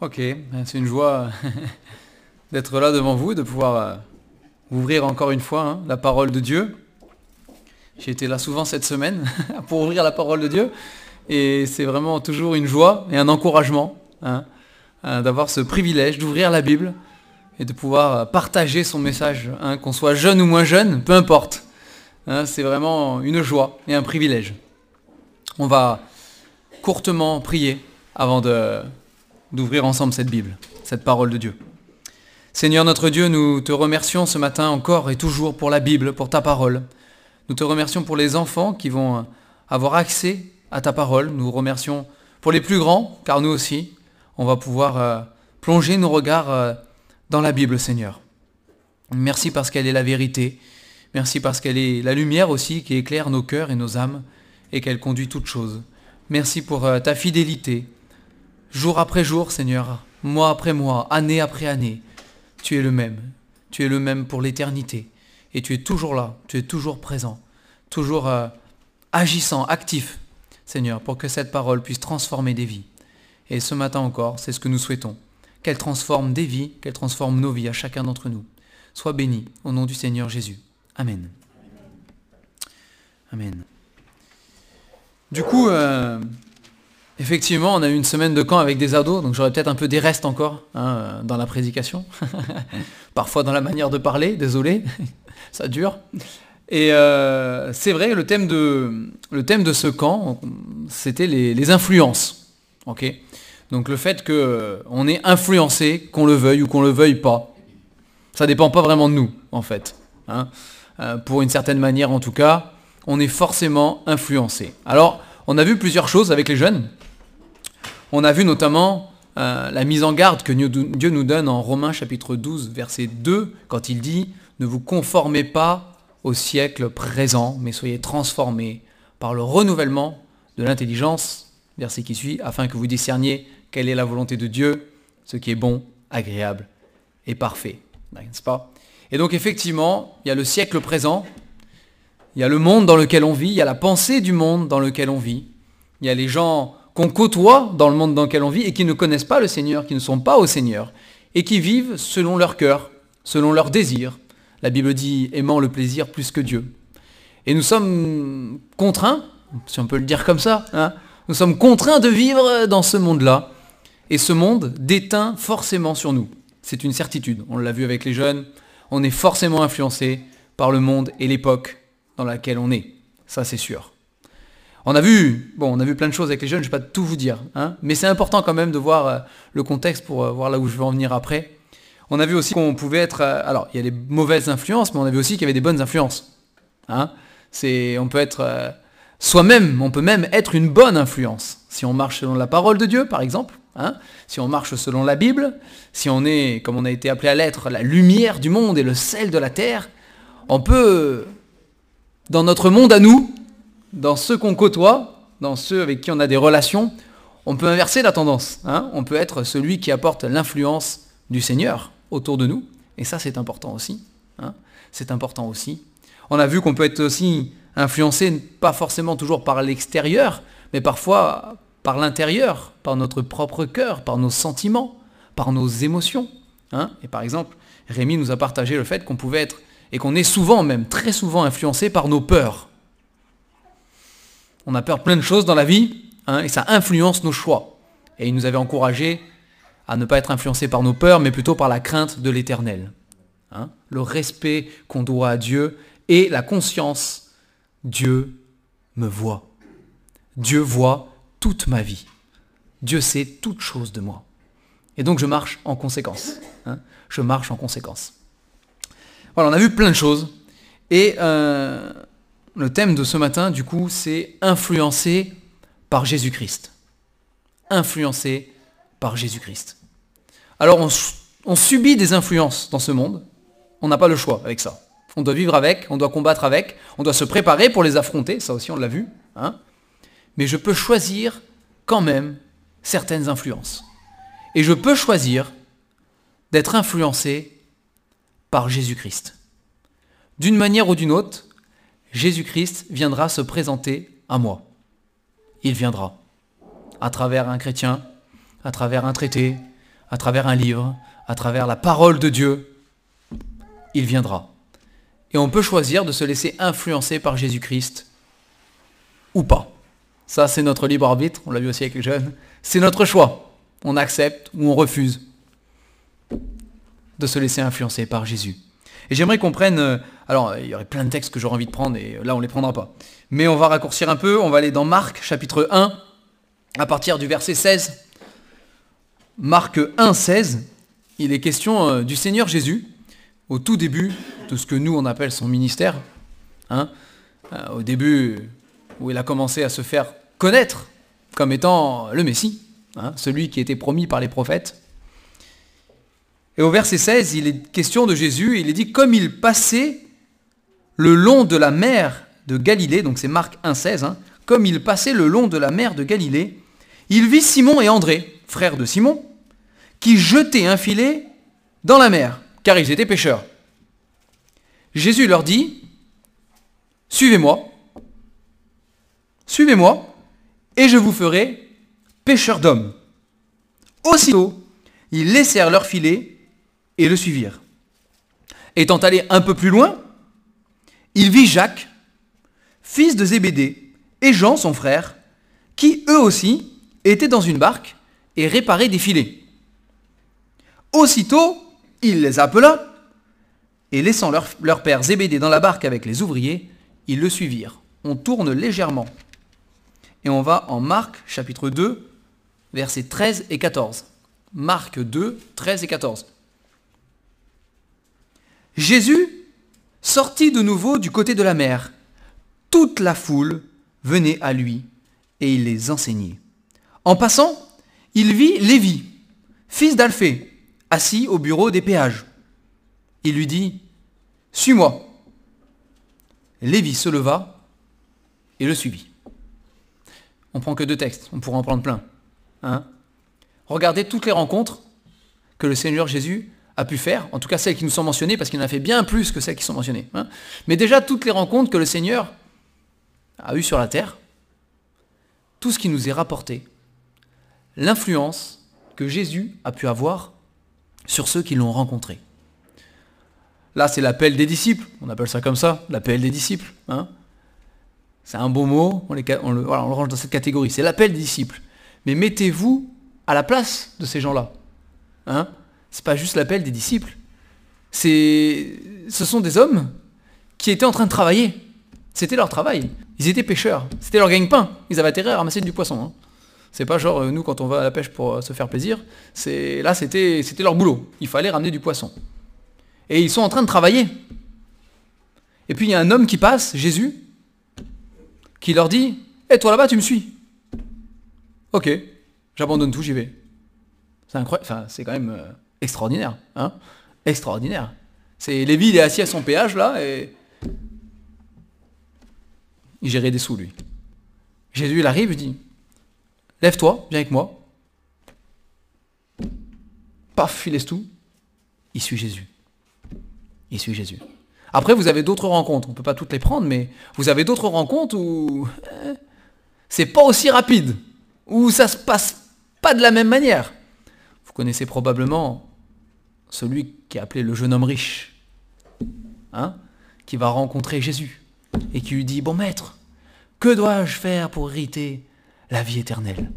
Ok, c'est une joie d'être là devant vous, de pouvoir euh, ouvrir encore une fois hein, la parole de Dieu. J'ai été là souvent cette semaine pour ouvrir la parole de Dieu et c'est vraiment toujours une joie et un encouragement hein, euh, d'avoir ce privilège d'ouvrir la Bible et de pouvoir euh, partager son message, hein, qu'on soit jeune ou moins jeune, peu importe. c'est vraiment une joie et un privilège. On va courtement prier avant d'ouvrir ensemble cette Bible, cette parole de Dieu. Seigneur notre Dieu, nous te remercions ce matin encore et toujours pour la Bible, pour ta parole. Nous te remercions pour les enfants qui vont avoir accès à ta parole. Nous remercions pour les plus grands, car nous aussi, on va pouvoir euh, plonger nos regards euh, dans la Bible, Seigneur. Merci parce qu'elle est la vérité. Merci parce qu'elle est la lumière aussi qui éclaire nos cœurs et nos âmes et qu'elle conduit toutes choses. Merci pour euh, ta fidélité. Jour après jour, Seigneur, mois après mois, année après année, tu es le même. Tu es le même pour l'éternité. Et tu es toujours là, tu es toujours présent, toujours euh, agissant, actif, Seigneur, pour que cette parole puisse transformer des vies. Et ce matin encore, c'est ce que nous souhaitons. Qu'elle transforme des vies, qu'elle transforme nos vies à chacun d'entre nous. Sois béni au nom du Seigneur Jésus. Amen. Amen. Du coup, euh, effectivement, on a eu une semaine de camp avec des ados, donc j'aurais peut-être un peu des restes encore hein, dans la prédication. Parfois dans la manière de parler, désolé, ça dure. Et euh, c'est vrai, le thème, de, ce camp, c'était les, influences. donc le fait qu'on est influencé, qu'on le veuille ou qu'on le veuille pas, ça dépend pas vraiment de nous, en fait. Hein. Euh, pour une certaine manière en tout cas, on est forcément influencé. Alors, on a vu plusieurs choses avec les jeunes. On a vu notamment euh, la mise en garde que Dieu nous donne en Romains chapitre 12, verset 2, quand il dit Ne vous conformez pas au siècle présent, mais soyez transformés par le renouvellement de l'intelligence, verset qui suit, afin que vous discerniez quelle est la volonté de Dieu, ce qui est bon, agréable et parfait. N'est-ce pas? Et donc effectivement, il y a le siècle présent, il y a le monde dans lequel on vit, il y a la pensée du monde dans lequel on vit. Il y a les gens qu'on côtoie dans le monde dans lequel on vit et qui ne connaissent pas le Seigneur, qui ne sont pas au Seigneur, et qui vivent selon leur cœur, selon leur désir. La Bible dit aimant le plaisir plus que Dieu. Et nous sommes contraints, si on peut le dire comme ça, hein, nous sommes contraints de vivre dans ce monde-là. Et ce monde déteint forcément sur nous. C'est une certitude. On l'a vu avec les jeunes. On est forcément influencé par le monde et l'époque dans laquelle on est. Ça, c'est sûr. On a vu, bon, on a vu plein de choses avec les jeunes, je ne vais pas tout vous dire, hein, mais c'est important quand même de voir euh, le contexte pour euh, voir là où je veux en venir après. On a vu aussi qu'on pouvait être, euh, alors il y a des mauvaises influences, mais on a vu aussi qu'il y avait des bonnes influences. Hein. C'est, on peut être soi-même, on peut même être une bonne influence si on marche selon la parole de Dieu, par exemple. Hein, si on marche selon la Bible, si on est, comme on a été appelé à l'être, la lumière du monde et le sel de la terre, on peut dans notre monde à nous, dans ceux qu'on côtoie, dans ceux avec qui on a des relations, on peut inverser la tendance. Hein. on peut être celui qui apporte l'influence du Seigneur autour de nous. Et ça, c'est important aussi. Hein. c'est important aussi. On a vu qu'on peut être aussi influencé, pas forcément toujours par l'extérieur, mais parfois par l'intérieur, par notre propre cœur, par nos sentiments, par nos émotions. Hein. et par exemple, Rémi nous a partagé le fait qu'on pouvait être et qu'on est souvent, même très souvent, influencé par nos peurs. On a peur de plein de choses dans la vie, hein, et ça influence nos choix. Et il nous avait encouragé à ne pas être influencé par nos peurs, mais plutôt par la crainte de l'éternel. Hein. le respect qu'on doit à Dieu et la conscience, Dieu me voit. Dieu voit toute ma vie. Dieu sait toute chose de moi. Et donc je marche en conséquence. Hein. je marche en conséquence. Voilà, on a vu plein de choses. Et euh, le thème de ce matin, du coup, c'est influencé par Jésus-Christ. Influencé par Jésus-Christ. Alors, on, subit des influences dans ce monde. On n'a pas le choix avec ça. On doit vivre avec, on doit combattre avec, on doit se préparer pour les affronter. Ça aussi, on l'a vu. Hein Mais je peux choisir quand même certaines influences. Et je peux choisir d'être influencé par Jésus-Christ. D'une manière ou d'une autre, Jésus-Christ viendra se présenter à moi. Il viendra. À travers un chrétien, à travers un traité, à travers un livre, à travers la parole de Dieu, il viendra. Et on peut choisir de se laisser influencer par Jésus-Christ ou pas. Ça, c'est notre libre arbitre, on l'a vu aussi avec les jeunes. C'est notre choix. On accepte ou on refuse de se laisser influencer par Jésus. Et j'aimerais qu'on prenne... Euh, alors, il y aurait plein de textes que j'aurais envie de prendre, et là, on ne les prendra pas. Mais on va raccourcir un peu, on va aller dans Marc, chapitre 1, à partir du verset 16. Marc 1, 16, il est question euh, du Seigneur Jésus, au tout début de ce que nous, on appelle son ministère. Hein, euh, au début, où il a commencé à se faire connaître comme étant le Messie, hein, celui qui était promis par les prophètes. Et au verset 16, il est question de Jésus, il est dit, comme il passait le long de la mer de Galilée, donc c'est Marc 1,16, hein, comme il passait le long de la mer de Galilée, il vit Simon et André, frères de Simon, qui jetaient un filet dans la mer, car ils étaient pêcheurs. Jésus leur dit, Suivez-moi, suivez-moi, et je vous ferai pêcheurs d'hommes. Aussitôt, ils laissèrent leur filet et le suivirent. Étant allé un peu plus loin, il vit Jacques, fils de Zébédée, et Jean, son frère, qui eux aussi étaient dans une barque et réparaient des filets. Aussitôt, il les appela, et laissant leur, leur père Zébédée dans la barque avec les ouvriers, ils le suivirent. On tourne légèrement. Et on va en Marc chapitre 2, versets 13 et 14. Marc 2, 13 et 14. Jésus sortit de nouveau du côté de la mer. Toute la foule venait à lui et il les enseignait. En passant, il vit Lévi, fils d'Alphée, assis au bureau des péages. Il lui dit, Suis-moi. Lévi se leva et le suivit. On prend que deux textes, on pourra en prendre plein. Hein Regardez toutes les rencontres que le Seigneur Jésus a pu faire, en tout cas celles qui nous sont mentionnées, parce qu'il en a fait bien plus que celles qui sont mentionnées. Hein. Mais déjà, toutes les rencontres que le Seigneur a eues sur la terre, tout ce qui nous est rapporté, l'influence que Jésus a pu avoir sur ceux qui l'ont rencontré. Là, c'est l'appel des disciples, on appelle ça comme ça, l'appel des disciples. Hein. C'est un beau mot, on, le range dans cette catégorie, c'est l'appel des disciples. Mais mettez-vous à la place de ces gens-là. Hein c'est pas juste l'appel des disciples. Ce sont des hommes qui étaient en train de travailler. C'était leur travail. Ils étaient pêcheurs. C'était leur gagne-pain. Ils avaient intérêt à ramasser du poisson. Hein. C'est pas genre euh, nous quand on va à la pêche pour euh, se faire plaisir. Là c'était c'était leur boulot. Il fallait ramener du poisson. Et ils sont en train de travailler. Et puis il y a un homme qui passe, Jésus, qui leur dit "Et eh, toi là-bas, tu me suis." OK, j'abandonne tout, j'y vais. C'est incroyable, enfin, c'est quand même euh, extraordinaire. Hein extraordinaire. C'est Lévi, il est assis à son péage là et il gérait des sous lui. Jésus il arrive, il dit Lève-toi, viens avec moi. Paf, il laisse tout. Il suit Jésus. Il suit Jésus. Après, vous avez d'autres rencontres. On ne peut pas toutes les prendre, mais vous avez d'autres rencontres où eh, c'est pas aussi rapide, où ça se passe pas de la même manière. Vous connaissez probablement celui qui est appelé le jeune homme riche, hein, qui va rencontrer Jésus et qui lui dit, bon maître, que dois-je faire pour hériter la vie éternelle?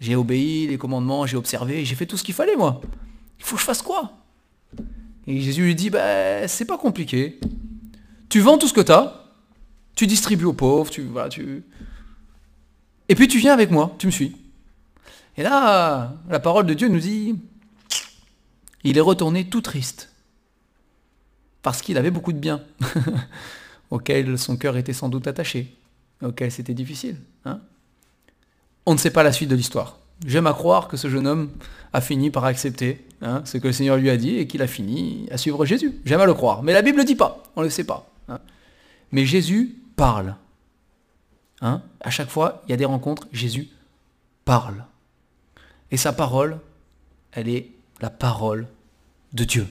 J'ai obéi les commandements, j'ai observé, j'ai fait tout ce qu'il fallait moi. Il faut que je fasse quoi? Et Jésus lui dit, ben c'est pas compliqué. Tu vends tout ce que tu as, tu distribues aux pauvres, tu, voilà, tu... Et puis tu viens avec moi, tu me suis. Et là, la parole de Dieu nous dit, il est retourné tout triste, parce qu'il avait beaucoup de biens, auxquels son cœur était sans doute attaché, auxquels c'était difficile. Hein. On ne sait pas la suite de l'histoire. J'aime à croire que ce jeune homme a fini par accepter hein, ce que le Seigneur lui a dit et qu'il a fini à suivre Jésus. J'aime à le croire. Mais la Bible ne dit pas, on ne le sait pas. Hein. Mais Jésus parle. à chaque fois, il y a des rencontres, Jésus parle. Et sa parole, elle est la parole de Dieu.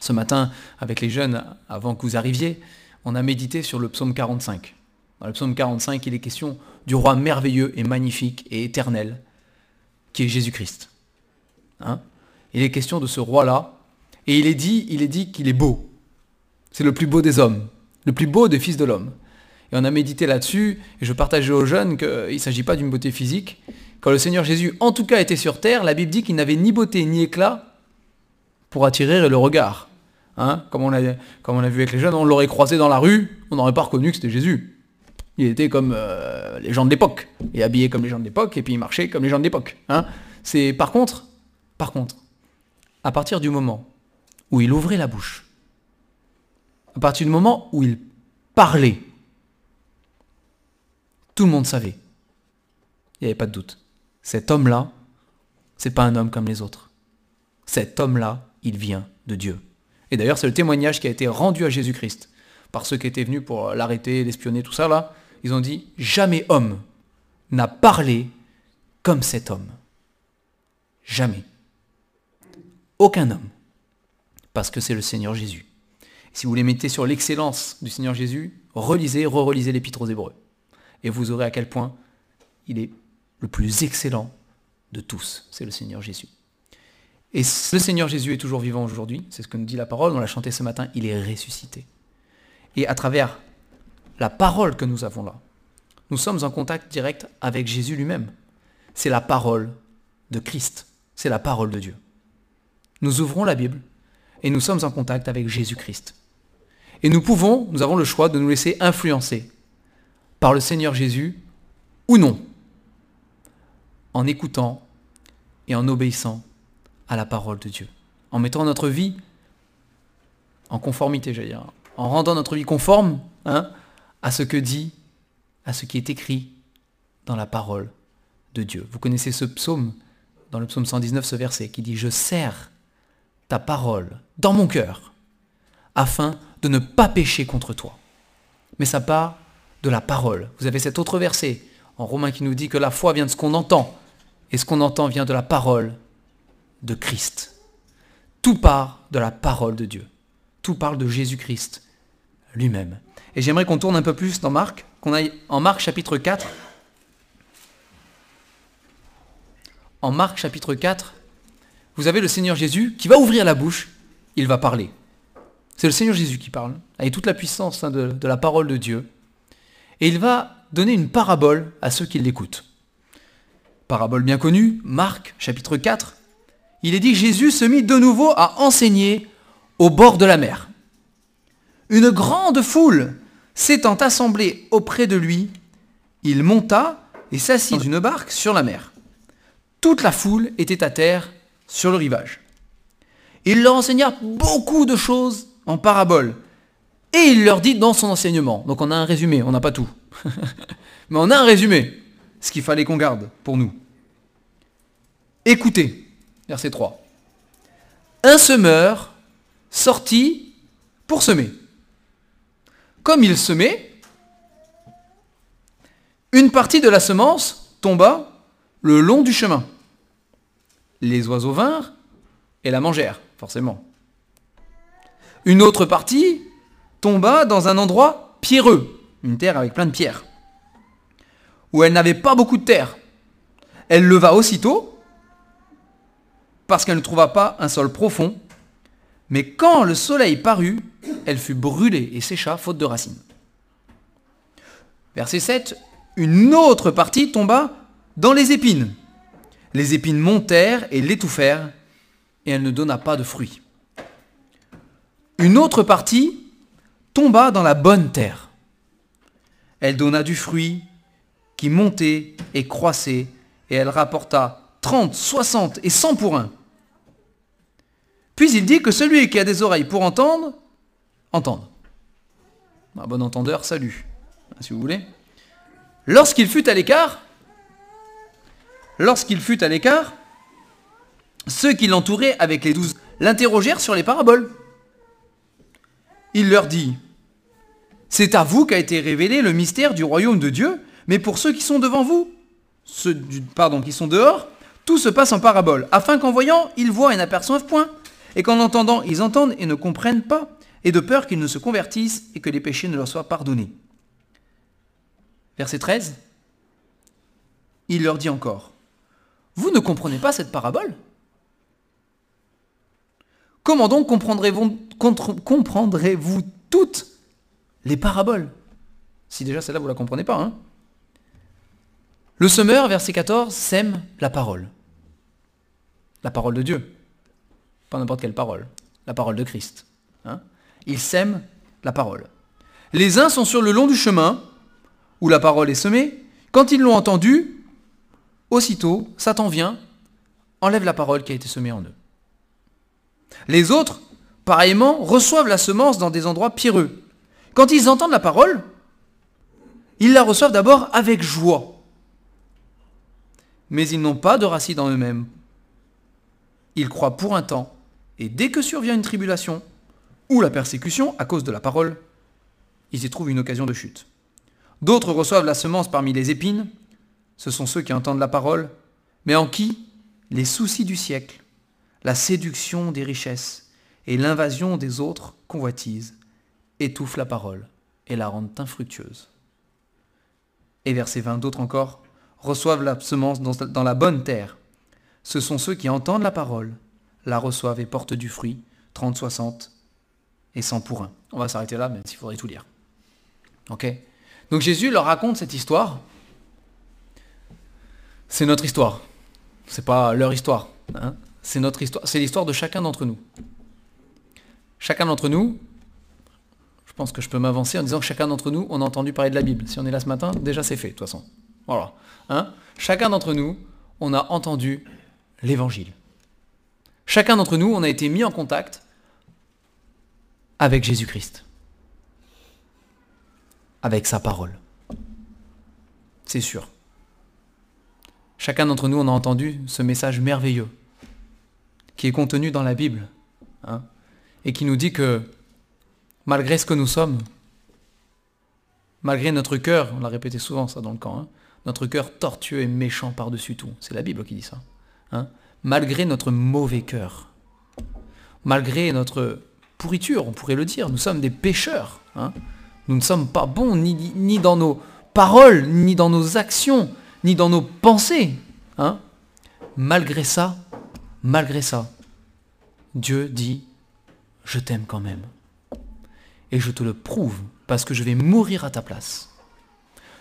Ce matin, avec les jeunes, avant que vous arriviez, on a médité sur le psaume 45. Dans le psaume 45, il est question du roi merveilleux et magnifique et éternel, qui est Jésus-Christ. Hein? il est question de ce roi-là. Et il est dit, il est dit qu'il est beau. C'est le plus beau des hommes, le plus beau des fils de l'homme. Et on a médité là-dessus, et je partageais aux jeunes qu'il ne s'agit pas d'une beauté physique. Quand le Seigneur Jésus, en tout cas, était sur terre, la Bible dit qu'il n'avait ni beauté ni éclat pour attirer le regard. Hein comme, on a, vu avec les jeunes, on l'aurait croisé dans la rue, on n'aurait pas reconnu que c'était Jésus. Il était comme euh, les gens de l'époque, et habillé comme les gens de l'époque, et puis il marchait comme les gens de l'époque. Hein par contre, par contre, à partir du moment où il ouvrait la bouche, à partir du moment où il parlait, tout le monde savait. Il n'y avait pas de doute. Cet homme-là, c'est pas un homme comme les autres. Cet homme-là, il vient de Dieu. Et d'ailleurs, c'est le témoignage qui a été rendu à Jésus-Christ par ceux qui étaient venus pour l'arrêter, l'espionner, tout ça là. Ils ont dit jamais homme n'a parlé comme cet homme. Jamais. Aucun homme. Parce que c'est le Seigneur Jésus. Si vous les mettez sur l'excellence du Seigneur Jésus, relisez, re-relisez l'Épître aux Hébreux. Et vous aurez à quel point il est le plus excellent de tous. C'est le Seigneur Jésus. Et le Seigneur Jésus est toujours vivant aujourd'hui. C'est ce que nous dit la parole. On l'a chanté ce matin. Il est ressuscité. Et à travers la parole que nous avons là, nous sommes en contact direct avec Jésus lui-même. C'est la parole de Christ. C'est la parole de Dieu. Nous ouvrons la Bible et nous sommes en contact avec Jésus-Christ. Et nous pouvons, nous avons le choix de nous laisser influencer par le Seigneur Jésus ou non, en écoutant et en obéissant à la parole de Dieu, en mettant notre vie en conformité, j'allais dire, en rendant notre vie conforme hein, à ce que dit, à ce qui est écrit dans la parole de Dieu. Vous connaissez ce psaume, dans le psaume 119, ce verset qui dit, je sers ta parole dans mon cœur, afin de ne pas pécher contre toi. Mais ça part de la parole. Vous avez cet autre verset en Romain qui nous dit que la foi vient de ce qu'on entend, et ce qu'on entend vient de la parole de Christ. Tout part de la parole de Dieu. Tout parle de Jésus-Christ lui-même. Et j'aimerais qu'on tourne un peu plus dans Marc, qu'on aille en Marc chapitre 4. En Marc chapitre 4, vous avez le Seigneur Jésus qui va ouvrir la bouche, il va parler. C'est le Seigneur Jésus qui parle, avec toute la puissance hein, de la parole de Dieu. Et il va donner une parabole à ceux qui l'écoutent. Parabole bien connue, Marc chapitre 4. Il est dit Jésus se mit de nouveau à enseigner au bord de la mer. Une grande foule s'étant assemblée auprès de lui, il monta et s'assit dans une barque sur la mer. Toute la foule était à terre sur le rivage. Il leur enseigna beaucoup de choses en paraboles. Et il leur dit dans son enseignement. Donc on a un résumé, on n'a pas tout. Mais on a un résumé. Ce qu'il fallait qu'on garde pour nous. Écoutez, verset 3. Un semeur sortit pour semer. Comme il semait, une partie de la semence tomba le long du chemin les oiseaux vinrent et la mangèrent, forcément. Une autre partie tomba dans un endroit pierreux, une terre avec plein de pierres, où elle n'avait pas beaucoup de terre. Elle leva aussitôt, parce qu'elle ne trouva pas un sol profond, mais quand le soleil parut, elle fut brûlée et sécha faute de racines. Verset 7, une autre partie tomba dans les épines les épines montèrent et l'étouffèrent, et elle ne donna pas de fruits. Une autre partie tomba dans la bonne terre. Elle donna du fruit qui montait et croissait, et elle rapporta 30, 60 et 100 pour un. Puis il dit que celui qui a des oreilles pour entendre, entende. Un bon entendeur, salut, si vous voulez. Lorsqu'il fut à l'écart, lorsqu'il fut à l'écart, ceux qui l'entouraient avec les douze l'interrogèrent sur les paraboles. Il leur dit, C'est à vous qu'a été révélé le mystère du royaume de Dieu, mais pour ceux qui sont devant vous, ceux pardon, qui sont dehors, tout se passe en parabole, afin qu'en voyant, ils voient et n'aperçoivent point, et qu'en entendant, ils entendent et ne comprennent pas, et de peur qu'ils ne se convertissent et que les péchés ne leur soient pardonnés. Verset 13. Il leur dit encore, vous ne comprenez pas cette parabole? Comment donc comprendrez-vous toutes les paraboles Si déjà celle-là, vous la comprenez pas. Hein le semeur, verset 14, sème la parole. La parole de Dieu. Pas n'importe quelle parole. La parole de Christ. Hein il sème la parole. Les uns sont sur le long du chemin, où la parole est semée. Quand ils l'ont entendue, aussitôt, Satan vient, enlève la parole qui a été semée en eux. Les autres, pareillement, reçoivent la semence dans des endroits pierreux. Quand ils entendent la parole, ils la reçoivent d'abord avec joie. Mais ils n'ont pas de racine en eux-mêmes. Ils croient pour un temps, et dès que survient une tribulation ou la persécution à cause de la parole, ils y trouvent une occasion de chute. D'autres reçoivent la semence parmi les épines, ce sont ceux qui entendent la parole, mais en qui les soucis du siècle, la séduction des richesses et l'invasion des autres convoitises étouffent la parole et la rendent infructueuse. Et verset 20, d'autres encore reçoivent la semence dans la bonne terre. Ce sont ceux qui entendent la parole, la reçoivent et portent du fruit, 30, 60 et 100 pour un. On va s'arrêter là, même s'il faudrait tout lire. Ok? Donc Jésus leur raconte cette histoire. C'est notre histoire. C'est pas leur histoire. Hein. c'est notre histoire. C'est l'histoire de chacun d'entre nous. Chacun d'entre nous, pense que je peux m'avancer en disant que chacun d'entre nous, on a entendu parler de la Bible. Si on est là ce matin, déjà c'est fait, de toute façon. Voilà. Hein? Chacun d'entre nous, on a entendu l'évangile. Chacun d'entre nous, on a été mis en contact avec Jésus-Christ avec sa parole. C'est sûr. Chacun d'entre nous, on a entendu ce message merveilleux qui est contenu dans la Bible hein, et qui nous dit que malgré ce que nous sommes, malgré notre cœur, on l'a répété souvent ça dans le camp, hein, notre cœur tortueux et méchant par-dessus tout, c'est la Bible qui dit ça, hein, malgré notre mauvais cœur, malgré notre pourriture, on pourrait le dire, nous sommes des pécheurs. Nous ne sommes pas bons ni, ni dans nos paroles, ni dans nos actions, ni dans nos pensées. Hein malgré ça, malgré ça, Dieu dit, je t'aime quand même. Et je te le prouve parce que je vais mourir à ta place.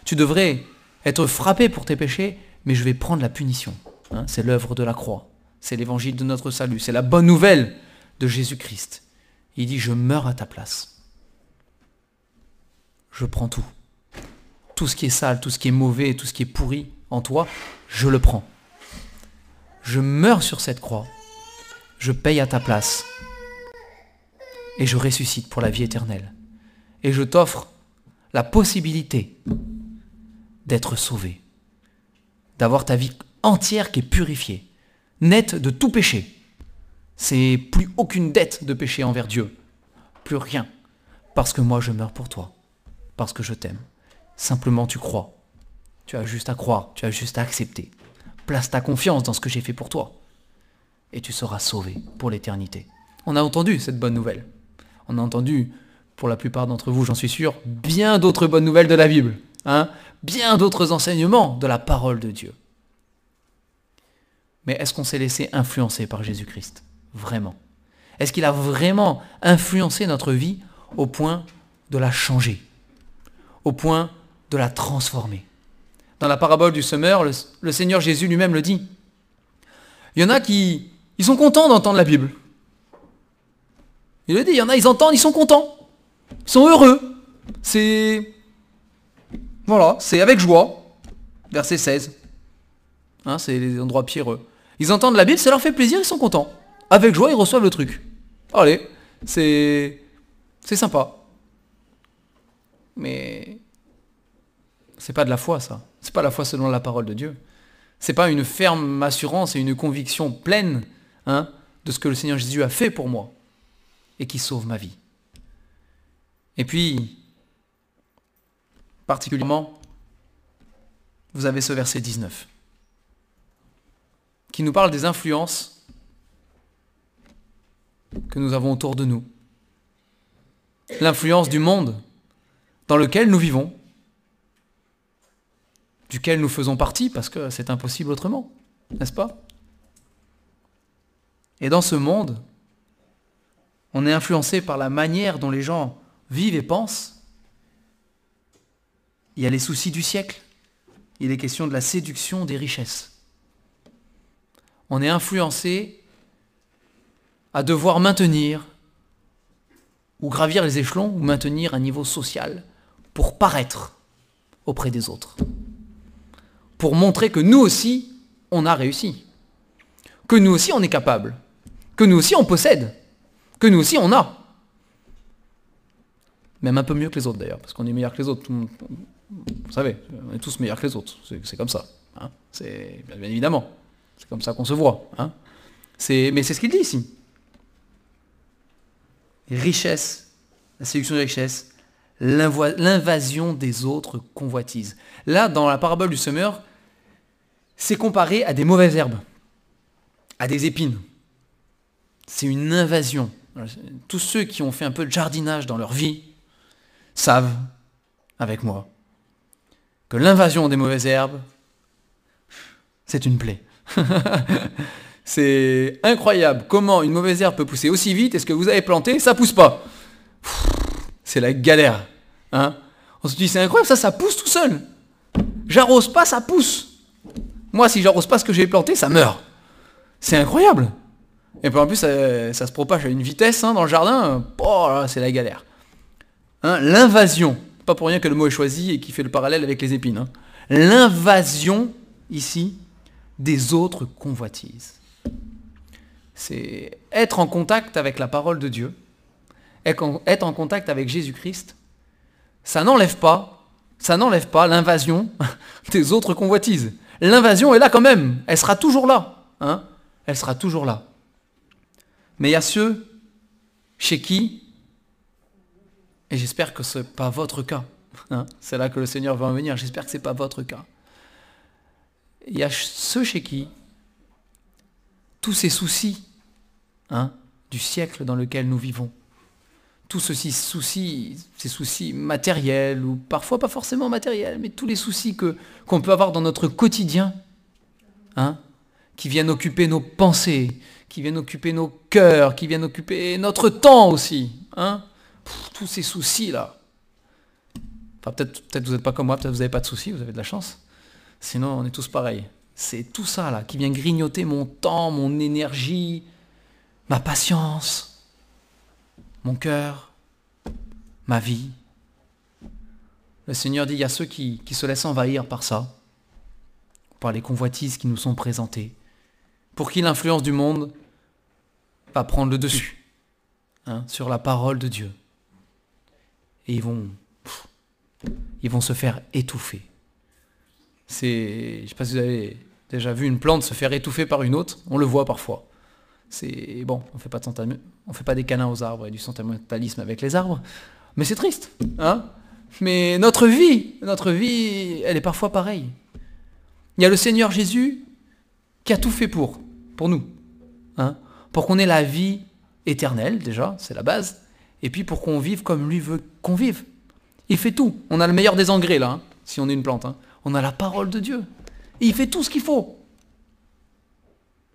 Tu devrais être frappé pour tes péchés, mais je vais prendre la punition. Hein c'est l'œuvre de la croix. C'est l'évangile de notre salut. C'est la bonne nouvelle de Jésus-Christ. Il dit, je meurs à ta place je prends tout. Tout ce qui est sale, tout ce qui est mauvais, tout ce qui est pourri en toi, je le prends. Je meurs sur cette croix. Je paye à ta place. Et je ressuscite pour la vie éternelle. Et je t'offre la possibilité d'être sauvé. D'avoir ta vie entière qui est purifiée, nette de tout péché. C'est plus aucune dette de péché envers Dieu. Plus rien. Parce que moi je meurs pour toi parce que je t'aime. Simplement tu crois. Tu as juste à croire, tu as juste à accepter. Place ta confiance dans ce que j'ai fait pour toi. Et tu seras sauvé pour l'éternité. On a entendu cette bonne nouvelle. On a entendu, pour la plupart d'entre vous, j'en suis sûr, bien d'autres bonnes nouvelles de la Bible. Hein bien d'autres enseignements de la parole de Dieu. Mais est-ce qu'on s'est laissé influencer par Jésus-Christ Vraiment? Est-ce qu'il a vraiment influencé notre vie au point de la changer au point de la transformer? Dans la parabole du semeur, le, Seigneur Jésus lui-même le dit. Il y en a qui ils sont contents d'entendre la Bible. Il le dit, il y en a, ils entendent, ils sont contents. Ils sont heureux. C'est... Voilà, c'est avec joie. Verset 16. Hein, c'est les endroits pierreux. Ils entendent la Bible, ça leur fait plaisir, ils sont contents. Avec joie, ils reçoivent le truc. Allez, c'est... C'est sympa. Mais c'est pas de la foi, ça. C'est pas la foi selon la parole de Dieu. C'est pas une ferme assurance et une conviction pleine hein, de ce que le Seigneur Jésus a fait pour moi et qui sauve ma vie. Et puis, particulièrement, vous avez ce verset 19 qui nous parle des influences que nous avons autour de nous. L'influence du monde dans lequel nous vivons, duquel nous faisons partie, parce que c'est impossible autrement, n'est-ce pas? Et dans ce monde, on est influencé par la manière dont les gens vivent et pensent. Il y a les soucis du siècle. Il est question de la séduction des richesses. On est influencé à devoir maintenir ou gravir les échelons ou maintenir un niveau social pour paraître auprès des autres. Pour montrer que nous aussi, on a réussi. Que nous aussi, on est capable. Que nous aussi, on possède. Que nous aussi, on a. Même un peu mieux que les autres d'ailleurs, parce qu'on est meilleur que les autres. Vous savez, on est tous meilleurs que les autres. C'est comme ça. Hein. C'est bien évidemment. C'est comme ça qu'on se voit. Hein. Mais c'est ce qu'il dit ici. Richesse, la séduction de richesse, l'invasion des autres convoitises. Là, dans la parabole du semeur, c'est comparé à des mauvaises herbes, à des épines. C'est une invasion. Tous ceux qui ont fait un peu de jardinage dans leur vie savent, avec moi, que l'invasion des mauvaises herbes, c'est une plaie. c'est incroyable comment une mauvaise herbe peut pousser aussi vite et ce que vous avez planté, ça pousse pas. C'est la galère. Hein On se dit, c'est incroyable, ça, ça pousse tout seul. J'arrose pas, ça pousse. Moi, si j'arrose pas ce que j'ai planté, ça meurt. C'est incroyable. Et puis en plus, ça, se propage à une vitesse hein, dans le jardin. Oh, c'est la galère. Hein, L'invasion. Pas pour rien que le mot est choisi et qui fait le parallèle avec les épines. Hein. L'invasion, ici, des autres convoitises. C'est être en contact avec la parole de Dieu, être en contact avec Jésus-Christ, ça n'enlève pas, ça n'enlève pas l'invasion des autres convoitises. L'invasion est là quand même, elle sera toujours là, elle sera toujours là. Mais il y a ceux chez qui, et j'espère que ce n'est pas votre cas, hein, c'est là que le Seigneur va en venir, j'espère que ce n'est pas votre cas, il y a ceux chez qui tous ces soucis hein, du siècle dans lequel nous vivons, tous ceux soucis, ces soucis matériels, ou parfois pas forcément matériels, mais tous les soucis que, qu'on peut avoir dans notre quotidien, hein, qui viennent occuper nos pensées, qui viennent occuper nos cœurs, qui viennent occuper notre temps aussi. Hein tous ces soucis-là. Enfin, peut-être, peut-être vous n'êtes pas comme moi, peut-être vous n'avez pas de soucis, vous avez de la chance. Sinon, on est tous pareils. C'est tout ça là qui vient grignoter mon temps, mon énergie, ma patience, mon cœur, ma vie. Le Seigneur dit, il y a ceux qui se laissent envahir par ça, par les convoitises qui nous sont présentées, pour qui l'influence du monde va prendre le dessus hein, sur la parole de Dieu. Et ils vont, vont se faire étouffer. Je sais pas si vous avez déjà vu une plante se faire étouffer par une autre, on le voit parfois. C'est bon, on on fait pas des canins aux arbres et du sentimentalisme avec les arbres, mais c'est triste, hein Mais notre vie, notre vie, elle est parfois pareille. Il y a le Seigneur Jésus qui a tout fait pour, pour nous, hein Pour qu'on ait la vie éternelle déjà, c'est la base, et puis pour qu'on vive comme lui veut qu'on vive. Il fait tout. On a le meilleur des engrais là, hein, si on est une plante. Hein on a la parole de Dieu. Et il fait tout ce qu'il faut.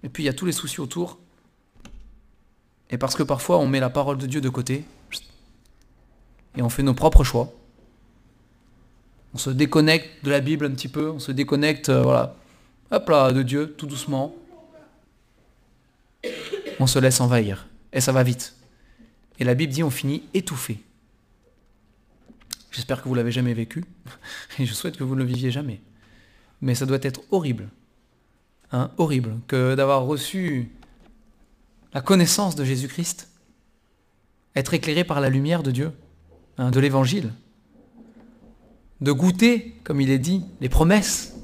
Et puis il y a tous les soucis autour. Et parce que parfois on met la parole de Dieu de côté, et on fait nos propres choix. On se déconnecte de la Bible un petit peu, on se déconnecte, euh, voilà, hop là, de Dieu, tout doucement. On se laisse envahir. Et ça va vite. Et la Bible dit on finit étouffé. J'espère que vous l'avez jamais vécu, et je souhaite que vous ne le viviez jamais. Mais ça doit être horrible, hein, horrible, que d'avoir reçu la connaissance de Jésus-Christ, être éclairé par la lumière de Dieu, hein, de l'Évangile, de goûter, comme il est dit, les promesses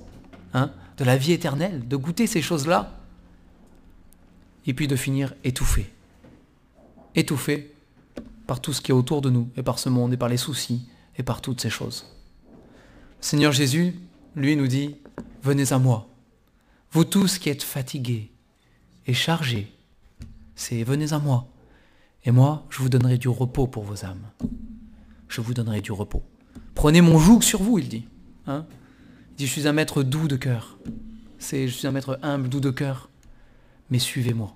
hein, de la vie éternelle, de goûter ces choses-là, et puis de finir étouffé, étouffé par tout ce qui est autour de nous, et par ce monde, et par les soucis, et par toutes ces choses. Seigneur Jésus, lui, nous dit, venez à moi, vous tous qui êtes fatigués et chargés, c'est venez à moi, et moi, je vous donnerai du repos pour vos âmes. Je vous donnerai du repos. Prenez mon joug sur vous, il dit. Hein il dit, je suis un maître doux de cœur. C'est, je suis un maître humble, doux de cœur. Mais suivez-moi.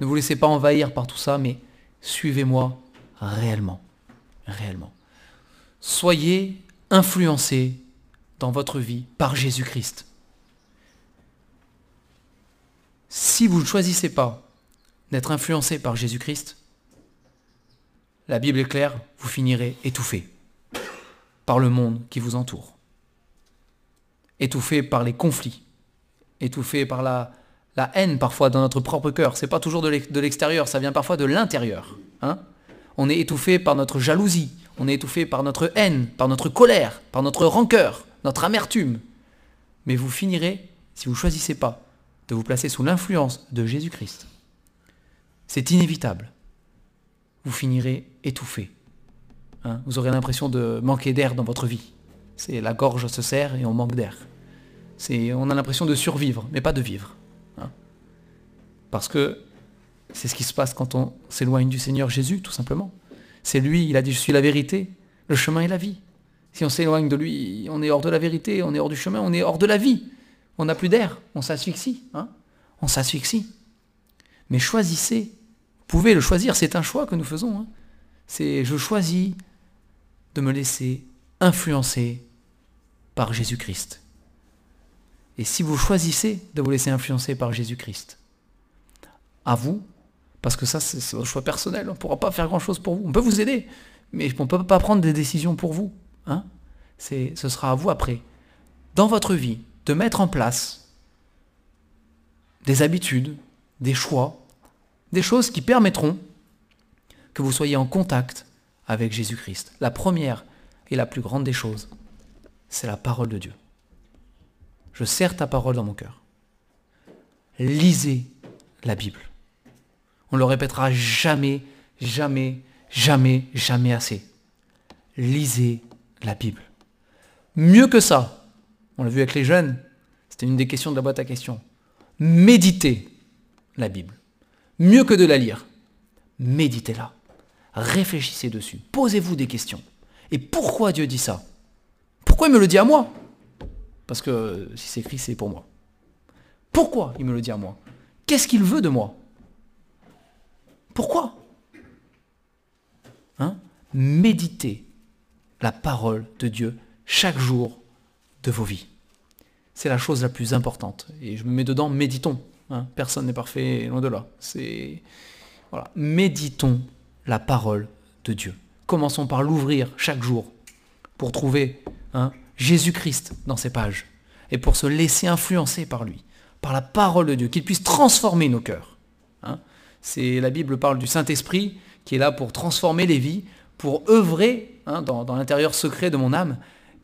Ne vous laissez pas envahir par tout ça, mais suivez-moi réellement. Réellement. Soyez influencés dans votre vie par Jésus-Christ. Si vous ne choisissez pas d'être influencé par Jésus-Christ, la Bible est claire, vous finirez étouffé par le monde qui vous entoure. Étouffé par les conflits, étouffé par la, la haine parfois dans notre propre cœur. C'est pas toujours de l'extérieur, ça vient parfois de l'intérieur. Hein on est étouffé par notre jalousie, on est étouffé par notre haine, par notre colère, par notre rancœur, notre amertume. Mais vous finirez, si vous ne choisissez pas, de vous placer sous l'influence de Jésus-Christ. C'est inévitable. Vous finirez étouffé. Hein, vous aurez l'impression de manquer d'air dans votre vie. C'est la gorge se serre et on manque d'air. On a l'impression de survivre, mais pas de vivre. Parce que c'est ce qui se passe quand on s'éloigne du Seigneur Jésus, tout simplement. C'est lui, il a dit, je suis la vérité, le chemin et la vie. Si on s'éloigne de lui, on est hors de la vérité, on est hors du chemin, on est hors de la vie. On n'a plus d'air, on s'asphyxie. Hein on s'asphyxie. Mais choisissez. Vous pouvez le choisir, c'est un choix que nous faisons. Hein. c'est je choisis de me laisser influencer par Jésus-Christ. Et si vous choisissez de vous laisser influencer par Jésus-Christ, à vous, parce que ça c'est votre choix personnel, on ne pourra pas faire grand-chose pour vous. On peut vous aider, mais on ne peut pas prendre des décisions pour vous. Hein ce sera à vous après, dans votre vie, de mettre en place des habitudes, des choix, des choses qui permettront que vous soyez en contact avec Jésus-Christ. La première et la plus grande des choses, c'est la parole de Dieu. Je serre ta parole dans mon cœur. Lisez la Bible. On le répétera jamais, jamais, jamais, jamais assez. Lisez la Bible. Mieux que ça, on l'a vu avec les jeunes, c'était une des questions de la boîte à questions. Méditez la Bible. Mieux que de la lire, méditez-la. Réfléchissez dessus. Posez-vous des questions. Et pourquoi Dieu dit ça? Pourquoi il me le dit à moi? Parce que si c'est écrit, c'est pour moi. Pourquoi il me le dit à moi? Qu'est-ce qu'il veut de moi? Pourquoi hein Méditez la parole de Dieu chaque jour de vos vies. C'est la chose la plus importante. Et je me mets dedans, méditons. Hein. Personne n'est parfait, loin de là. C'est voilà. Méditons la parole de Dieu. Commençons par l'ouvrir chaque jour pour trouver hein, Jésus-Christ dans ces pages et pour se laisser influencer par lui, par la parole de Dieu, qu'il puisse transformer nos cœurs. Hein. La Bible parle du Saint-Esprit qui est là pour transformer les vies, pour œuvrer dans, dans l'intérieur secret de mon âme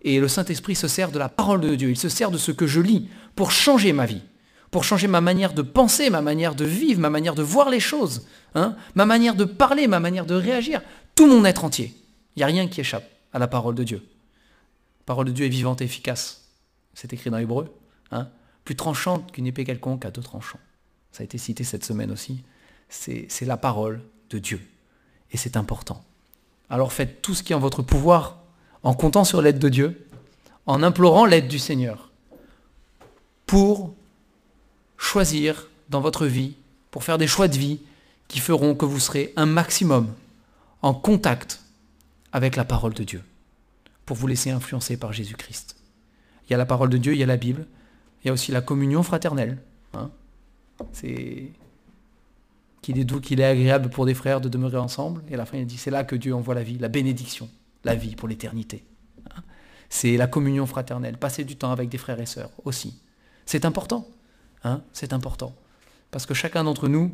et le Saint-Esprit se sert de la parole de Dieu, il se sert de ce que je lis pour changer ma vie, pour changer ma manière de penser, ma manière de vivre, ma manière de voir les choses, hein, ma manière de parler, ma manière de réagir, tout mon être entier. Il n'y a rien qui échappe à la parole de Dieu. La parole de Dieu est vivante et efficace. C'est écrit dans l'hébreu. Hein, plus tranchante qu'une épée quelconque à deux tranchants. Ça a été cité cette semaine aussi. C'est la parole de Dieu. Et c'est important. Alors faites tout ce qui est en votre pouvoir en comptant sur l'aide de Dieu, en implorant l'aide du Seigneur, pour choisir dans votre vie, pour faire des choix de vie qui feront que vous serez un maximum en contact avec la parole de Dieu, pour vous laisser influencer par Jésus-Christ. Il y a la parole de Dieu, il y a la Bible, il y a aussi la communion fraternelle. Hein. C'est qu'il est doux, qu'il est agréable pour des frères de demeurer ensemble. Et à la fin, il dit, c'est là que Dieu envoie la vie, la bénédiction la vie pour l'éternité. Hein. C'est la communion fraternelle, passer du temps avec des frères et sœurs aussi. C'est important. Hein, c'est important. Parce que chacun d'entre nous,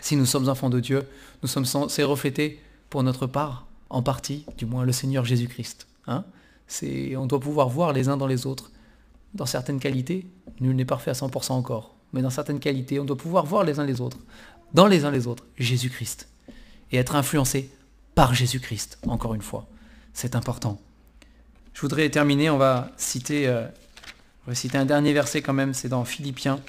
si nous sommes enfants de Dieu, nous sommes censés refléter pour notre part, en partie, du moins le Seigneur Jésus-Christ. Hein. on doit pouvoir voir les uns dans les autres. Dans certaines qualités, nul n'est parfait à 100% encore, mais dans certaines qualités, on doit pouvoir voir les uns les autres, dans les uns les autres, Jésus-Christ. Et être influencé par Jésus-Christ, encore une fois. C'est important. Je voudrais terminer, on va citer, euh, citer un dernier verset quand même, c'est dans Philippiens.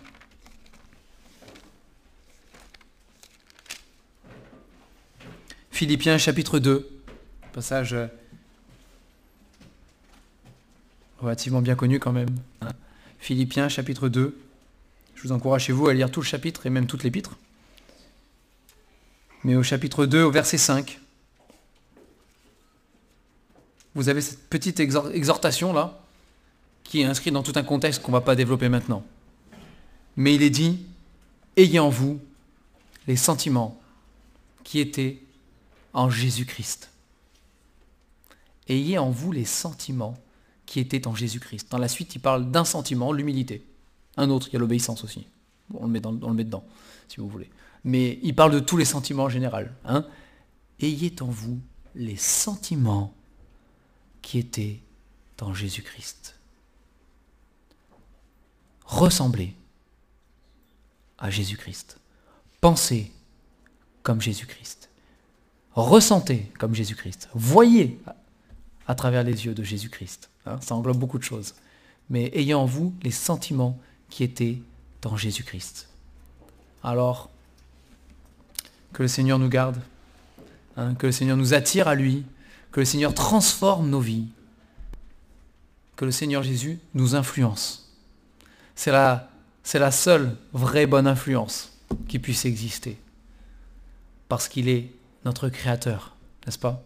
Philippiens chapitre 2, passage euh, relativement bien connu quand même. Philippiens chapitre 2. Je vous encourage chez vous à lire tout le chapitre et même toute l'épître. Mais au chapitre 2, au verset 5, vous avez cette petite exhortation là, qui est inscrite dans tout un contexte qu'on ne va pas développer maintenant. Mais il est dit, ayez en vous les sentiments qui étaient en Jésus-Christ. Ayez en vous les sentiments qui étaient en Jésus-Christ. Dans la suite, il parle d'un sentiment, l'humilité. Un autre, il y a l'obéissance aussi. on, le met dans, on le met dedans, si vous voulez. Mais il parle de tous les sentiments en général. Hein. Ayez en vous les sentiments qui étaient en Jésus-Christ. Ressemblez à Jésus-Christ. Pensez comme Jésus-Christ. Ressentez comme Jésus-Christ. Voyez à travers les yeux de Jésus-Christ. Hein, ça englobe beaucoup de choses. Mais ayez en vous les sentiments qui étaient dans Jésus-Christ. Alors, que le Seigneur nous garde, hein, que le Seigneur nous attire à lui, que le Seigneur transforme nos vies, que le Seigneur Jésus nous influence. C'est la, c'est la seule vraie bonne influence qui puisse exister. Parce qu'il est notre Créateur, n'est-ce pas?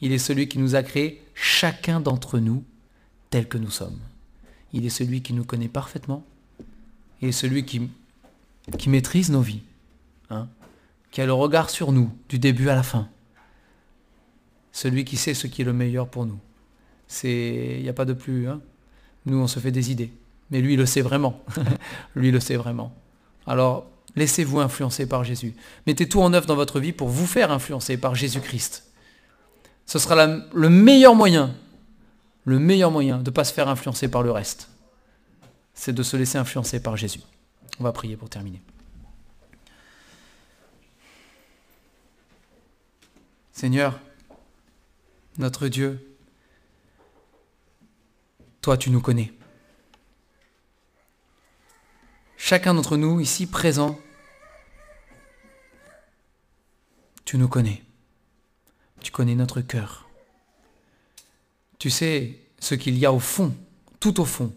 Il est celui qui nous a créés, chacun d'entre nous, tel que nous sommes. Il est celui qui nous connaît parfaitement. Il est celui qui, maîtrise nos vies. Hein qui a le regard sur nous, du début à la fin. Celui qui sait ce qui est le meilleur pour nous. Il n'y a pas de plus. Hein nous, on se fait des idées. Mais lui, il le sait vraiment. lui, il le sait vraiment. Alors, laissez-vous influencer par Jésus. Mettez tout en œuvre dans votre vie pour vous faire influencer par Jésus-Christ. Ce sera le meilleur moyen, le meilleur moyen de ne pas se faire influencer par le reste. C'est de se laisser influencer par Jésus. On va prier pour terminer. Seigneur, notre Dieu, toi tu nous connais. Chacun d'entre nous ici présent, tu nous connais. Tu connais notre cœur. Tu sais ce qu'il y a au fond, tout au fond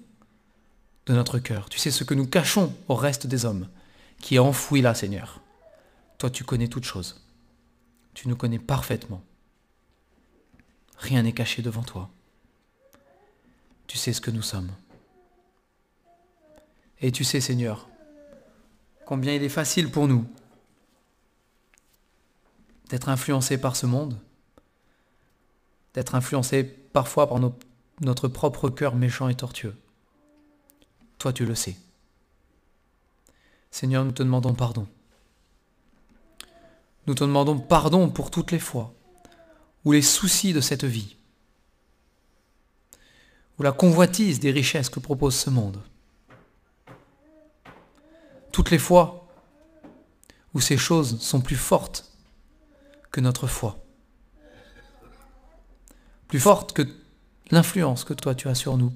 de notre cœur. Tu sais ce que nous cachons au reste des hommes, qui est enfoui là, Seigneur. Toi, tu connais toutes choses. Tu nous connais parfaitement. Rien n'est caché devant toi. Tu sais ce que nous sommes. Et tu sais, Seigneur, combien il est facile pour nous d'être influencés par ce monde, d'être influencés parfois par notre propre cœur méchant et tortueux. Toi, tu le sais. Seigneur, nous te demandons pardon. Nous te demandons pardon pour toutes les fois où les soucis de cette vie, ou la convoitise des richesses que propose ce monde, toutes les fois où ces choses sont plus fortes que notre foi, plus fortes que l'influence que toi tu as sur nous,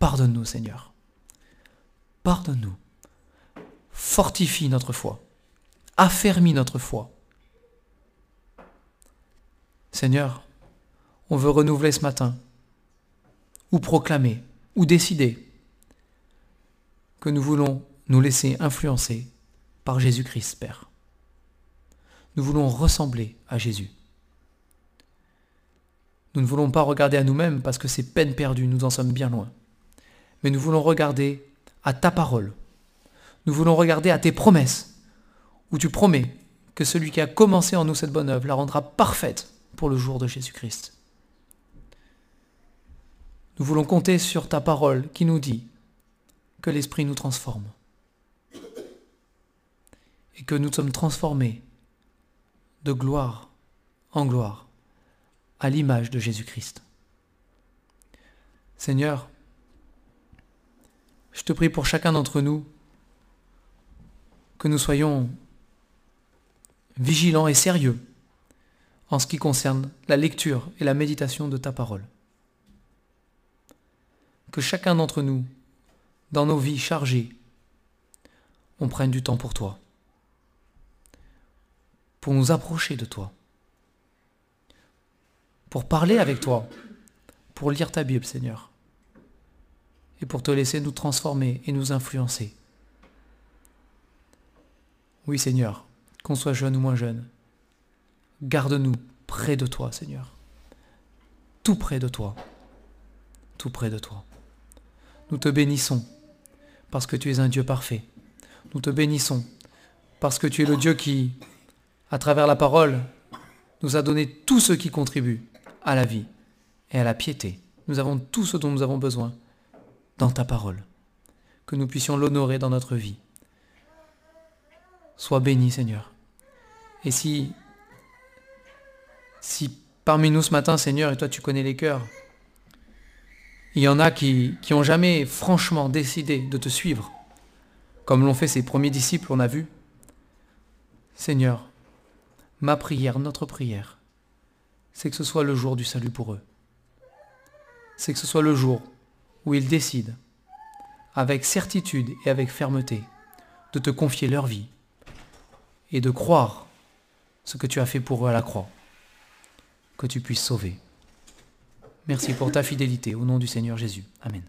pardonne-nous Seigneur. Pardonne-nous. Fortifie notre foi. Affermis notre foi Seigneur, on veut renouveler ce matin, ou proclamer, ou décider que nous voulons nous laisser influencer par Jésus-Christ, Père. Nous voulons ressembler à Jésus. Nous ne voulons pas regarder à nous-mêmes parce que c'est peine perdue, nous en sommes bien loin. Mais nous voulons regarder à ta parole. Nous voulons regarder à tes promesses, où tu promets que celui qui a commencé en nous cette bonne œuvre la rendra parfaite le jour de Jésus-Christ. Nous voulons compter sur ta parole qui nous dit que l'Esprit nous transforme et que nous sommes transformés de gloire en gloire à l'image de Jésus-Christ. Seigneur, je te prie pour chacun d'entre nous que nous soyons vigilants et sérieux en ce qui concerne la lecture et la méditation de ta parole. Que chacun d'entre nous, dans nos vies chargées, on prenne du temps pour toi, pour nous approcher de toi, pour parler avec toi, pour lire ta Bible, Seigneur, et pour te laisser nous transformer et nous influencer. Oui, Seigneur, qu'on soit jeune ou moins jeune, Garde-nous près de toi, Seigneur. Tout près de toi. Tout près de toi. Nous te bénissons parce que tu es un Dieu parfait. Nous te bénissons parce que tu es le Dieu qui, à travers la parole, nous a donné tout ce qui contribue à la vie et à la piété. Nous avons tout ce dont nous avons besoin dans ta parole. Que nous puissions l'honorer dans notre vie. Sois béni, Seigneur. Et si, si parmi nous ce matin, Seigneur, et toi tu connais les cœurs, il y en a qui, qui ont jamais franchement décidé de te suivre, comme l'ont fait ces premiers disciples, on a vu. Seigneur, ma prière, notre prière, c'est que ce soit le jour du salut pour eux. C'est que ce soit le jour où ils décident, avec certitude et avec fermeté, de te confier leur vie et de croire ce que tu as fait pour eux à la croix, que tu puisses sauver. Merci pour ta fidélité au nom du Seigneur Jésus. Amen.